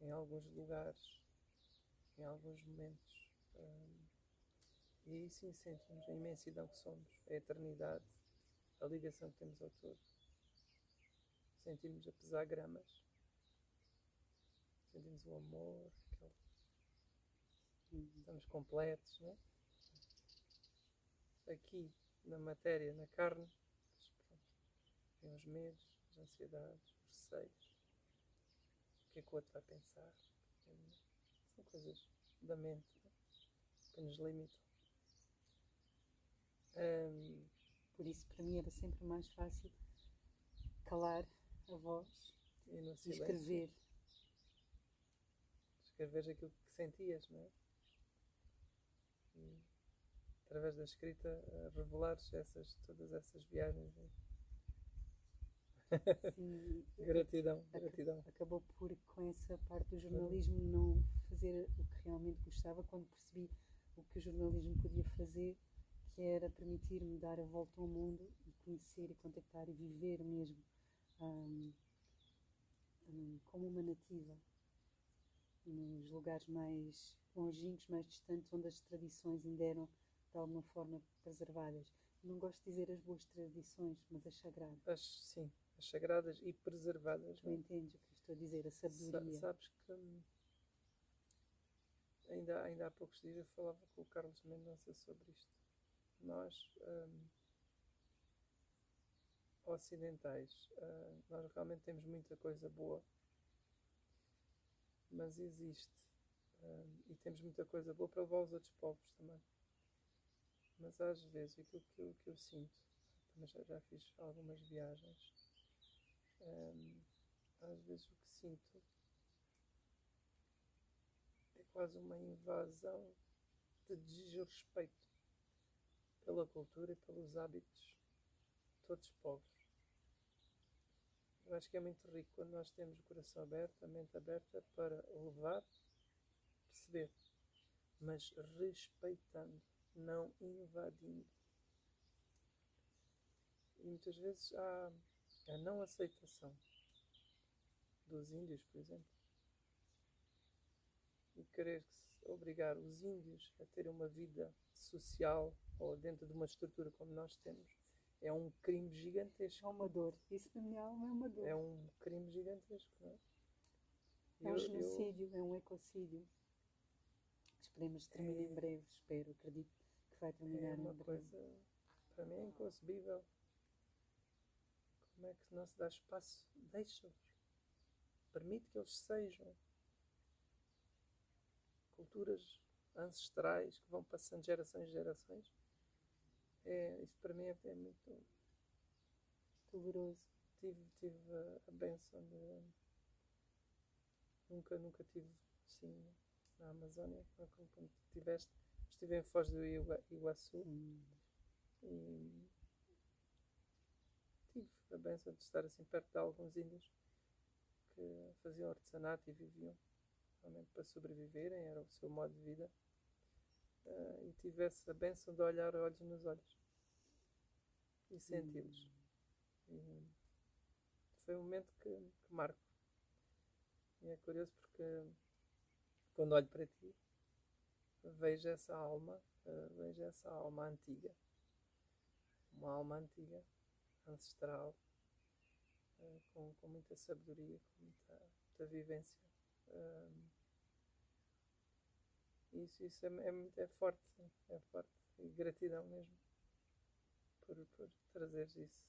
em alguns lugares, em alguns momentos. Um, e aí sim sentimos a imensidão que somos, a eternidade, a ligação que temos ao todo. Sentimos a pesar gramas, sentimos o amor, aquele... estamos completos, não é? Aqui, na matéria, na carne, vem os medos, as ansiedades, os receios. O que é que o outro vai pensar? São coisas da mente que nos limitam. Um, por isso, para mim, era sempre mais fácil calar a voz e, e escrever. Escrever aquilo que sentias, não é? E, através da escrita, revelares essas, todas essas viagens. Sim, gratidão, gratidão. Acabou por, com essa parte do jornalismo, não fazer o que realmente gostava. Quando percebi o que o jornalismo podia fazer, que era permitir-me dar a volta ao mundo e conhecer e contactar e viver mesmo um, um, como uma nativa nos lugares mais longínquos, mais distantes, onde as tradições ainda eram de alguma forma preservadas. Não gosto de dizer as boas tradições, mas as sagradas. As, sim, as sagradas e preservadas. Tu entendes o que estou a dizer, a sabedoria. Sa sabes que hum, ainda, ainda há poucos dias eu falava com o Carlos Mendonça sobre isto nós um, ocidentais, uh, nós realmente temos muita coisa boa, mas existe um, e temos muita coisa boa para levar aos outros povos também. Mas às vezes aquilo que eu, que eu sinto, também já, já fiz algumas viagens, às vezes o que sinto é quase uma invasão de desrespeito pela cultura e pelos hábitos todos os povos. Eu acho que é muito rico quando nós temos o coração aberto, a mente aberta para levar, perceber, mas respeitando, não invadindo. E muitas vezes há a não aceitação dos índios, por exemplo, e querer obrigar os índios a ter uma vida social ou dentro de uma estrutura como nós temos, é um crime gigantesco. É uma dor. Isso na minha alma é uma dor. É um crime gigantesco, não é? É um genocídio, eu... é um ecocídio. Esperemos que termine é... em breve, espero, acredito que vai terminar é uma em breve. coisa, para mim, é inconcebível. Como é que não se dá espaço? Deixa-os. Permite que eles sejam culturas ancestrais que vão passando de gerações em gerações. É, isso para mim é, é muito doloroso. Tive, tive a, a benção de. Nunca, nunca tive, sim, na Amazónia, como, tiveste. Estive em Foz do Iguaçu hum. e tive a benção de estar assim perto de alguns índios que faziam artesanato e viviam realmente para sobreviverem, era o seu modo de vida. Uh, e tivesse a benção de olhar olhos nos olhos e senti-los. Hum. Foi um momento que, que marco. E é curioso porque quando olho para ti, vejo essa alma, uh, vejo essa alma antiga. Uma alma antiga, ancestral, uh, com, com muita sabedoria, com muita, muita vivência. Uh, isso, isso é, é, é forte, é forte. E gratidão mesmo por, trazeres isso.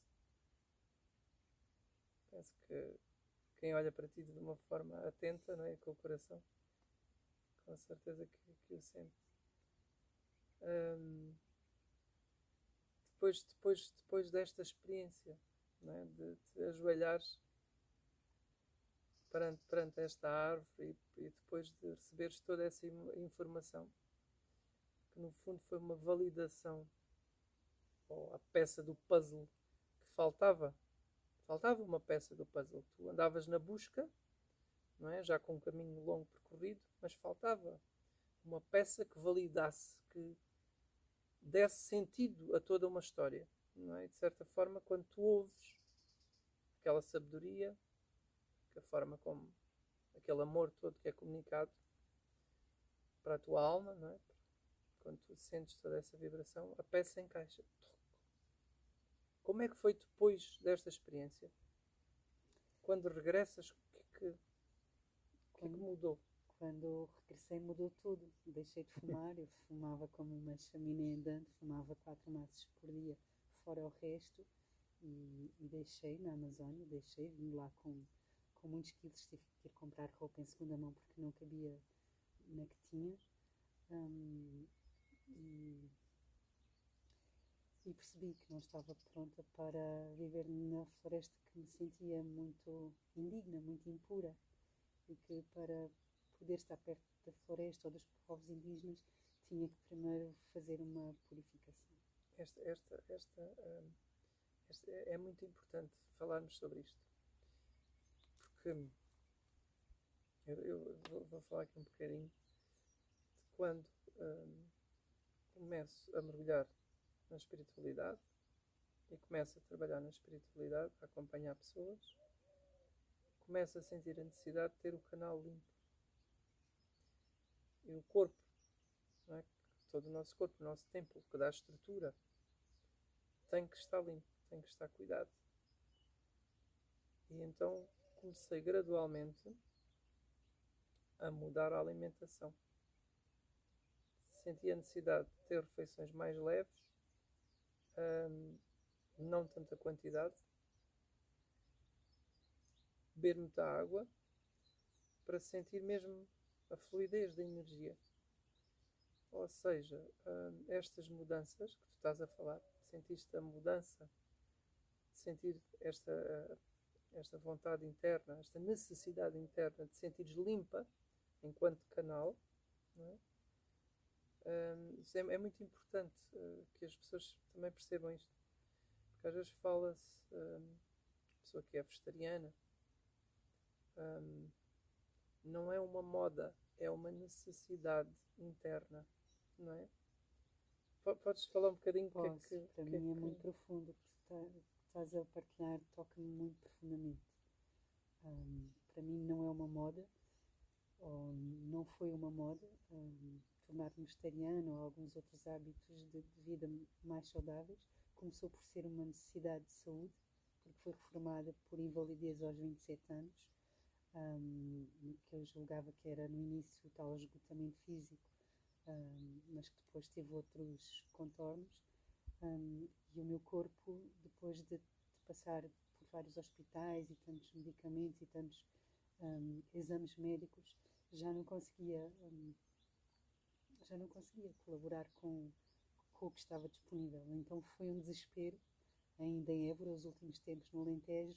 Penso que quem olha para ti de uma forma atenta, não é? com o coração, com certeza que, que o sente. Um, depois, depois, depois desta experiência não é? de te ajoelhares perante, perante esta árvore e, e depois de receberes toda essa informação, que no fundo foi uma validação, ou a peça do puzzle que faltava. Faltava uma peça do puzzle. Tu andavas na busca, não é? já com um caminho longo percorrido, mas faltava uma peça que validasse, que desse sentido a toda uma história. Não é? De certa forma, quando tu ouves aquela sabedoria, a forma como aquele amor todo que é comunicado para a tua alma, não é? Quando tu sentes toda essa vibração, a peça encaixa. Como é que foi depois desta experiência? Quando regressas, o que, que, que, é que mudou? Quando regressei mudou tudo. Deixei de fumar, eu fumava como uma chaminé andante, fumava quatro maços por dia, fora o resto, e, e deixei na Amazónia, deixei, vim lá com com muitos quilos, tive que ir comprar roupa em segunda mão porque não cabia na que tinha. Um, e, e, percebi que não estava pronta para viver na floresta que me sentia muito indigna, muito impura e que para poder estar perto da floresta ou dos povos indígenas tinha que primeiro fazer uma purificação. Esta, esta, esta, um, esta é muito importante falarmos sobre isto porque eu, eu vou, vou, falar aqui um bocadinho de quando um, começo a mergulhar na espiritualidade e começo a trabalhar na espiritualidade, a acompanhar pessoas, começo a sentir a necessidade de ter o canal limpo. E o corpo, é? todo o nosso corpo, o nosso templo, que dá estrutura, tem que estar limpo, tem que estar cuidado. E então comecei gradualmente a mudar a alimentação. Senti a necessidade de ter refeições mais leves, não tanta quantidade, beber muita água para sentir mesmo a fluidez da energia. Ou seja, estas mudanças que tu estás a falar, sentiste a mudança, sentir esta esta vontade interna, esta necessidade interna de sentires limpa enquanto canal, é? Um, é, é, muito importante uh, que as pessoas também percebam isto. Porque às vezes fala-se, um, pessoa que é vegetariana, um, não é uma moda, é uma necessidade interna, não é? Podes falar um bocadinho Posso, que é que. Para que, mim é que... muito profundo, porque estás a partilhar toca-me muito profundamente. Um, para mim não é uma moda, ou não foi uma moda, um, tornar-me vegetariano ou alguns outros hábitos de, de, vida mais saudáveis. Começou por ser uma necessidade de saúde, porque foi reformada por invalidez aos 27 anos, um, que eu julgava que era no início o tal esgotamento físico, mas que depois teve outros contornos. Um, e o meu corpo, depois de, de, passar por vários hospitais e tantos medicamentos e tantos um, exames médicos, já não conseguia um, já não conseguia colaborar com, com o que estava disponível. Então foi um desespero, ainda em Évora, os últimos tempos no Alentejo,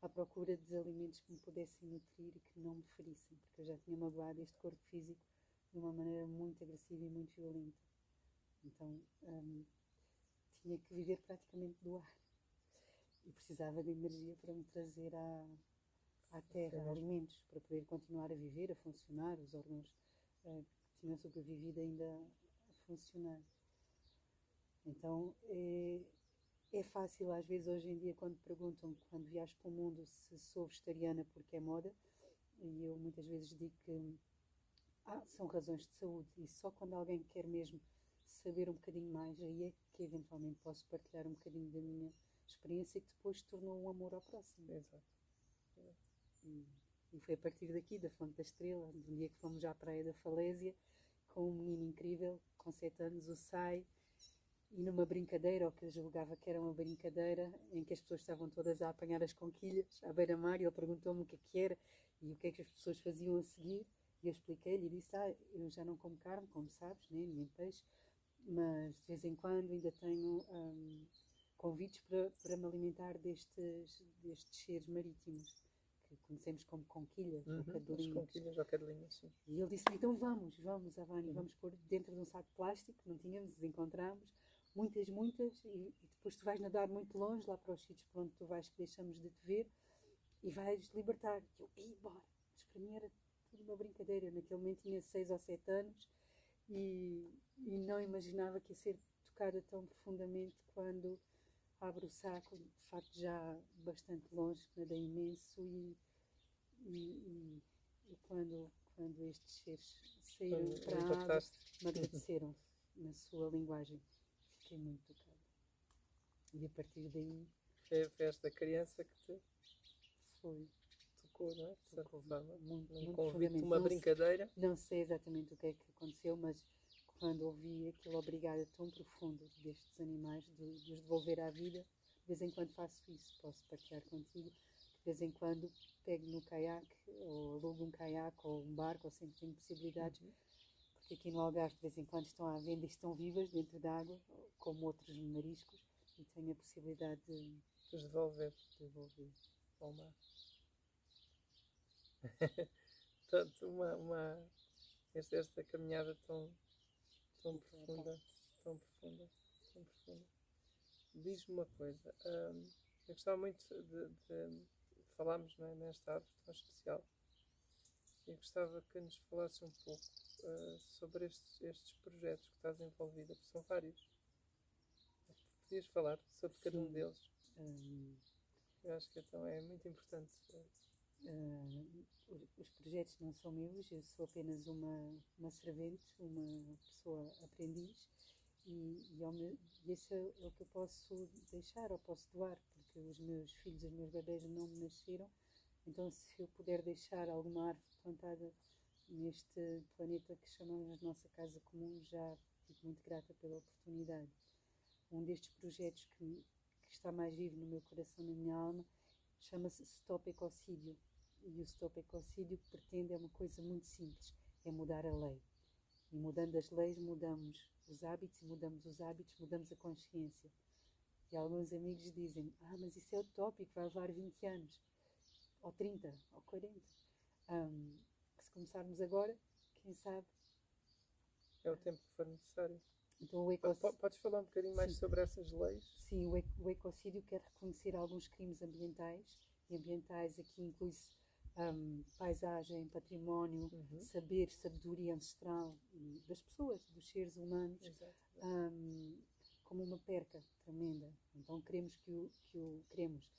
à procura de alimentos que me pudessem nutrir e que não me ferissem, porque eu já tinha magoado este corpo físico de uma maneira muito agressiva e muito violenta. Então, um, tinha que viver praticamente do ar. E precisava de energia para me trazer à, à terra alimentos, para poder continuar a viver, a funcionar, os órgãos uh, que tinham sobrevivido ainda a funcionar. Então, é, é fácil, às vezes, hoje em dia, quando perguntam, quando viajo para o mundo, se sou vegetariana porque é moda, e eu muitas vezes digo que ah, são razões de saúde, e só quando alguém quer mesmo saber um bocadinho mais, aí é que eventualmente posso partilhar um bocadinho da minha experiência que depois tornou um amor ao próximo. Exato. E, e, foi a partir daqui, da Fonte da Estrela, do dia que fomos à Praia da Falésia, com um menino incrível, com sete anos, o Sai, e numa brincadeira, ou que eu julgava que era uma brincadeira, em que as pessoas estavam todas a apanhar as conquilhas à beira-mar, e ele perguntou-me o que é que era e o que é que as pessoas faziam a seguir, e eu expliquei-lhe e disse, ah, eu já não como carne, como sabes, né, nem peixe, mas de vez em quando ainda tenho um, convites para, para me alimentar destes, destes seres marítimos que conhecemos como conquilhas uhum, ou conquilhas ou cadelinhas, sim. E ele disse então vamos, vamos, Avani, uhum. vamos pôr dentro de um saco de plástico, não tínhamos, desencontramos, muitas, muitas, e, e, depois tu vais nadar muito longe, lá para os sítios para onde tu vais que deixamos de te ver, e vais libertar. E eu, ei, bora. Mas para mim era tudo uma brincadeira. Eu, naquele momento tinha seis ou sete anos e, e não imaginava que ia ser tocada tão profundamente quando abro o saco, de facto já bastante longe, nada imenso e, e, e, e, quando, quando estes seres saíram para a água, me agradeceram na sua linguagem. Fiquei muito tocada. E a partir daí. Foi, esta criança que te foi. tocou, não é? De certa forma. Muito, um muito convite, uma brincadeira. Não sei exatamente o que é que aconteceu, mas quando ouvi aquele obrigado tão profundo destes animais, de, de os devolver à vida, de vez em quando faço isso, posso partilhar contigo. De vez em quando pego no caiaque, ou alugo um caiaque, ou um barco, ou sempre tenho possibilidades, uhum. porque aqui no Algarve de vez em quando estão à venda e estão vivas dentro d'água, como outros mariscos, e tenho a possibilidade de os devolver. devolver ao mar. Portanto, uma, uma, esta, esta caminhada tão tão profunda, tão profunda, tão profunda. Diz-me uma coisa, hum, eu gostava muito de, de, de falarmos é, nesta árvore tão especial. Eu gostava que nos falasse um pouco uh, sobre estes, estes projetos que estás envolvida, que são vários. Podias falar sobre cada um deles? Hum. Eu acho que então é muito importante. Uh, os projetos não são meus, eu sou apenas uma, uma servente, uma pessoa aprendiz e, e, e esse é o que eu posso deixar ou posso doar, porque os meus filhos, os meus bebês não me nasceram, então se eu puder deixar alguma árvore plantada neste planeta que chamamos de nossa casa comum, já fico muito grata pela oportunidade. Um destes projetos que, que está mais vivo no meu coração, na minha alma, chama-se Stop Ecocídio e o Stop Ecocídio pretende é uma coisa muito simples, é mudar a lei. E mudando as leis, mudamos os hábitos, e mudamos os hábitos, mudamos a consciência. E alguns amigos dizem, ah, mas isso é utópico, vai levar 20 anos, ou 30, ou 40. Um, se começarmos agora, quem sabe? É o tempo que for necessário. Então, o ecocídio... Podes falar um bocadinho mais Sim. sobre essas leis? Sim, o ecocídio quer reconhecer alguns crimes ambientais, e ambientais aqui inclui-se um, paisagem, património, uhum. saber, sabedoria ancestral das pessoas, dos seres humanos, um, como uma perca tremenda. Então queremos que o, que o queremos.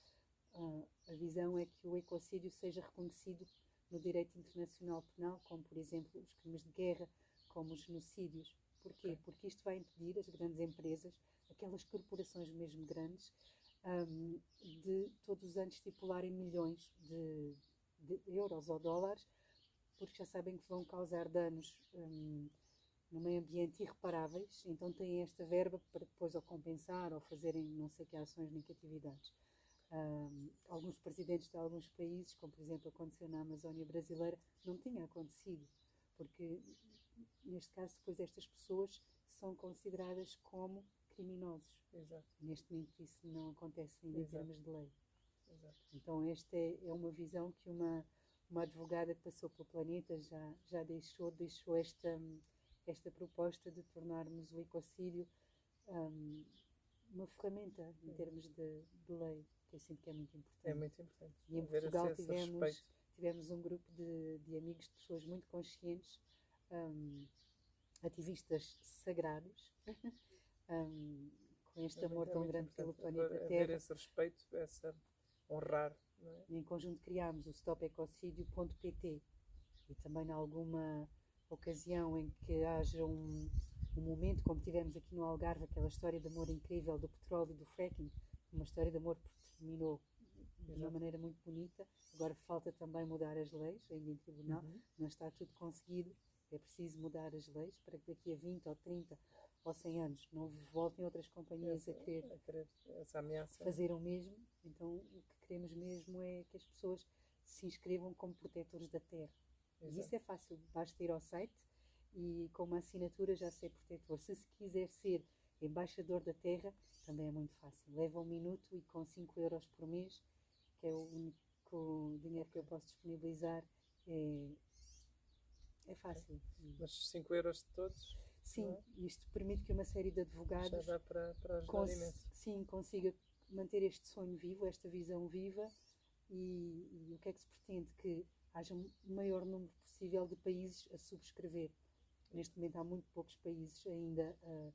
Uh, a visão é que o ecocídio seja reconhecido no direito internacional penal, como por exemplo os crimes de guerra, como os genocídios. Porquê? Okay. Porque isto vai impedir as grandes empresas, aquelas corporações mesmo grandes, um, de todos os anos estipularem milhões de de euros ou dólares, porque já sabem que vão causar danos um, no meio ambiente irreparáveis, então têm esta verba para depois ou compensar ou fazerem não sei que ações negatividades. Um, alguns presidentes de alguns países, como por exemplo aconteceu na Amazónia brasileira, não tinha acontecido, porque neste caso depois estas pessoas são consideradas como criminosos. Exato. Neste momento isso não acontece ainda em termos de lei. Então esta é, é, uma visão que uma, uma advogada que passou pelo planeta já, já deixou, deixou esta, esta proposta de tornarmos o ecocídio um, uma ferramenta em termos de, de, lei, que eu sinto que é muito importante. É muito importante. E em Portugal tivemos, tivemos um grupo de, de amigos, de pessoas muito conscientes, um, ativistas sagrados, um, com este é amor tão grande pelo planeta Terra. Haver esse respeito, essa honrar. É? Em conjunto criámos o stopecocidio.pt e também em alguma ocasião em que haja um, um momento, como tivemos aqui no Algarve, aquela história de amor incrível do petróleo e do fracking, uma história de amor que terminou de uma maneira muito bonita. Agora falta também mudar as leis, ainda em tribunal, uhum. não está tudo conseguido. É preciso mudar as leis para que daqui a 20 ou 30 ou 100 anos não voltem outras companhias a querer, a querer essa ameaça. fazer o mesmo. Então, o que queremos mesmo é que as pessoas se inscrevam como protetores da terra. Exato. E isso é fácil, basta ir ao site e com uma assinatura já ser protetor. Se se quiser ser embaixador da terra, também é muito fácil. Leva um minuto e com 5 euros por mês, que é o único dinheiro que eu posso disponibilizar é, é fácil. Mas 5 euros de todos? Sim, é? isto permite que uma série de advogados Já dá para, para cons- imenso. sim, consiga manter este sonho vivo, esta visão viva e, e o que é que se pretende? Que haja um maior número possível de países a subscrever. Neste momento há muito poucos países ainda ah,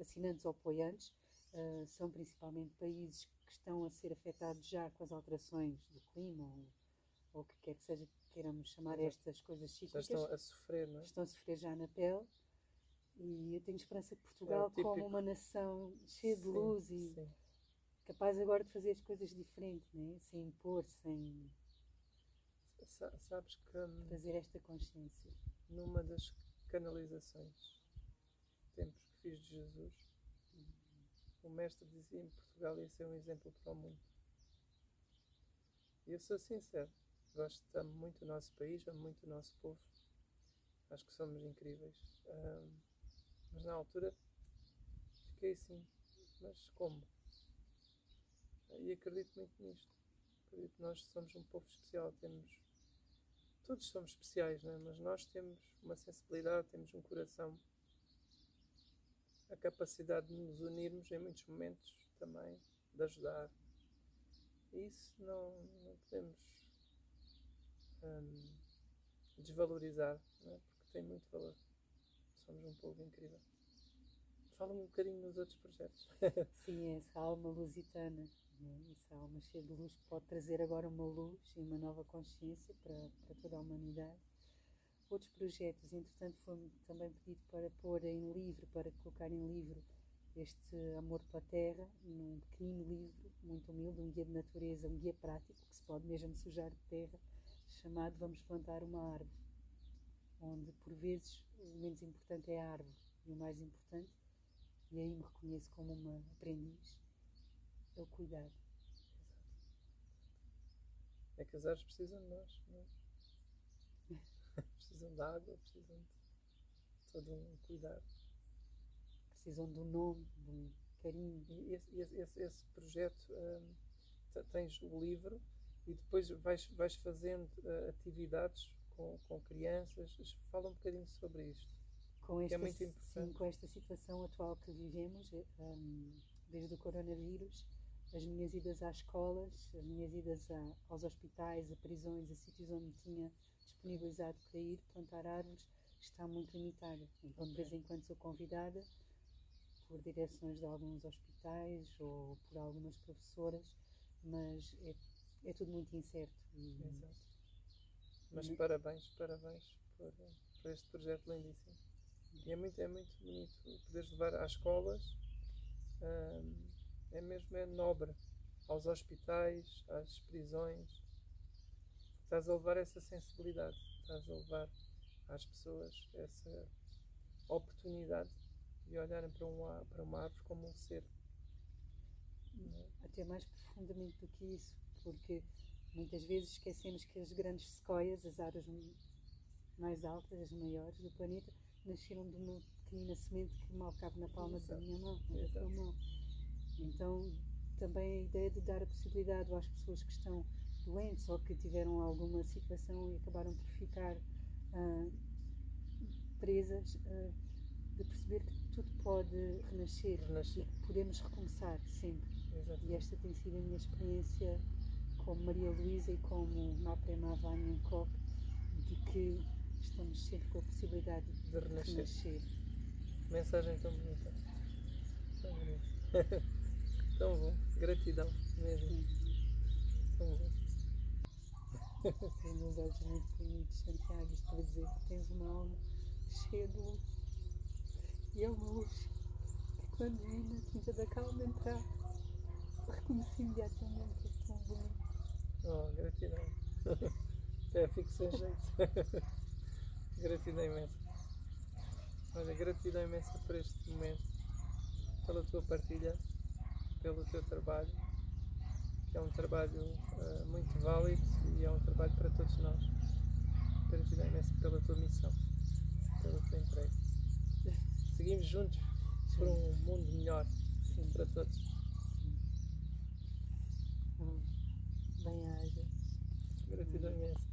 assinantes ou apoiantes, Ah, são principalmente países que estão a ser afetados já com as alterações do clima ou, ou o que quer que seja que queiramos chamar estas coisas Já cíclicas estão a sofrer, não é? estão a sofrer já na pele. E eu tenho esperança que Portugal, típico. como uma nação cheia de Sim, luz e sim. capaz agora de fazer as coisas diferentes, né? sem impor, sem Sa- Sabes que trazer esta consciência. numa das canalizações tempos que fiz de Jesus, o mestre dizia em Portugal ia ser um exemplo para o mundo. E eu sou sincero, gosto, muito o nosso país, amo muito o nosso povo, acho que somos incríveis. Ahm, mas na altura fiquei assim, mas como? E acredito muito nisto. Acredito que nós somos um povo especial, temos todos somos especiais, não é? mas nós temos uma sensibilidade, temos um coração, a capacidade de nos unirmos em muitos momentos também, de ajudar. E isso não, não podemos hum, desvalorizar, não é? porque tem muito valor. Somos um povo incrível. Fala-me um bocadinho nos outros projetos. Sim, é essa alma lusitana, né? essa alma cheia de luz pode trazer agora uma luz e uma nova consciência para, para toda a humanidade. Outros projetos, entretanto, foi-me também pedido para pôr em livro, para colocar em livro este amor pela terra, num pequenino livro, muito humilde, um guia de natureza, um guia prático, que se pode mesmo sujar de terra, chamado Vamos Plantar uma Árvore, onde por vezes o menos importante é a árvore e o mais importante, e aí me reconheço como uma aprendiz, é o cuidar. É que as árvores precisam de nós, não é? precisam de água, precisam de todo um cuidado. Precisam de um nome, de um carinho. E esse, esse- esse- projeto, hum, te- tens o livro e depois vais, vais fazendo eh, atividades com, com crianças. Fala um bocadinho sobre isto. Com Que esta, é muito sim, importante. com esta situação atual que vivemos, eh, hum, desde o coronavírus, as minhas idas às escolas, as minhas idas a- aos hospitais, a prisões, a sítios onde tinha disponibilizado para ir plantar árvores, está muito limitada. Então, de vez em quando sou convidada por direções de alguns hospitais ou por algumas professoras, mas é, é tudo muito incerto. E, Exato. Mas Uhum. parabéns, parabéns por, por este projeto lindíssimo. E é muito, é muito bonito poderes levar às escolas, hum, é mesmo é nobre, aos hospitais, às prisões. Estás a levar essa sensibilidade, estás a levar às pessoas essa oportunidade de olharem para uma, para uma árvore como um ser. é? até mais profundamente do que isso, porque muitas vezes esquecemos que as grandes sequoias, as árvores mais altas, as maiores do planeta, nasceram de uma pequenina semente que mal cabe na palma da Exato. minha mão, da tua mão. Então, também a ideia de dar a possibilidade às pessoas que estão doentes ou que tiveram alguma situação e acabaram por ficar ah, presas, ah, de perceber que tudo pode renascer Renascer. e que podemos recomeçar sempre. Exato. E esta tem sido a minha experiência como Maria Luísa e como Maprema Vanya Koch, de que estamos sempre com a possibilidade de De renascer. renascer. Mensagem tão bonita. Tão bonita. tão bom. Gratidão mesmo. Tão bom. Tens uns olhos muito bonitos, Santiago, isto para dizer que tens uma alma cheia de luz. E é uma luz que quando vim na Quinta da Calma entrar, reconheci imediatamente, é tão bonito. Oh, gratidão. Até fico sem jeito. gratidão imensa. Olha, gratidão imensa por este momento, pela tua partilha, pelo teu trabalho, que é um trabalho eh, muito válido e é um trabalho para todos nós. Gratidão imensa pela tua missão, pela tua entrega. Seguimos juntos por um mundo melhor Sim, para todos. acompanhar. Gratidão.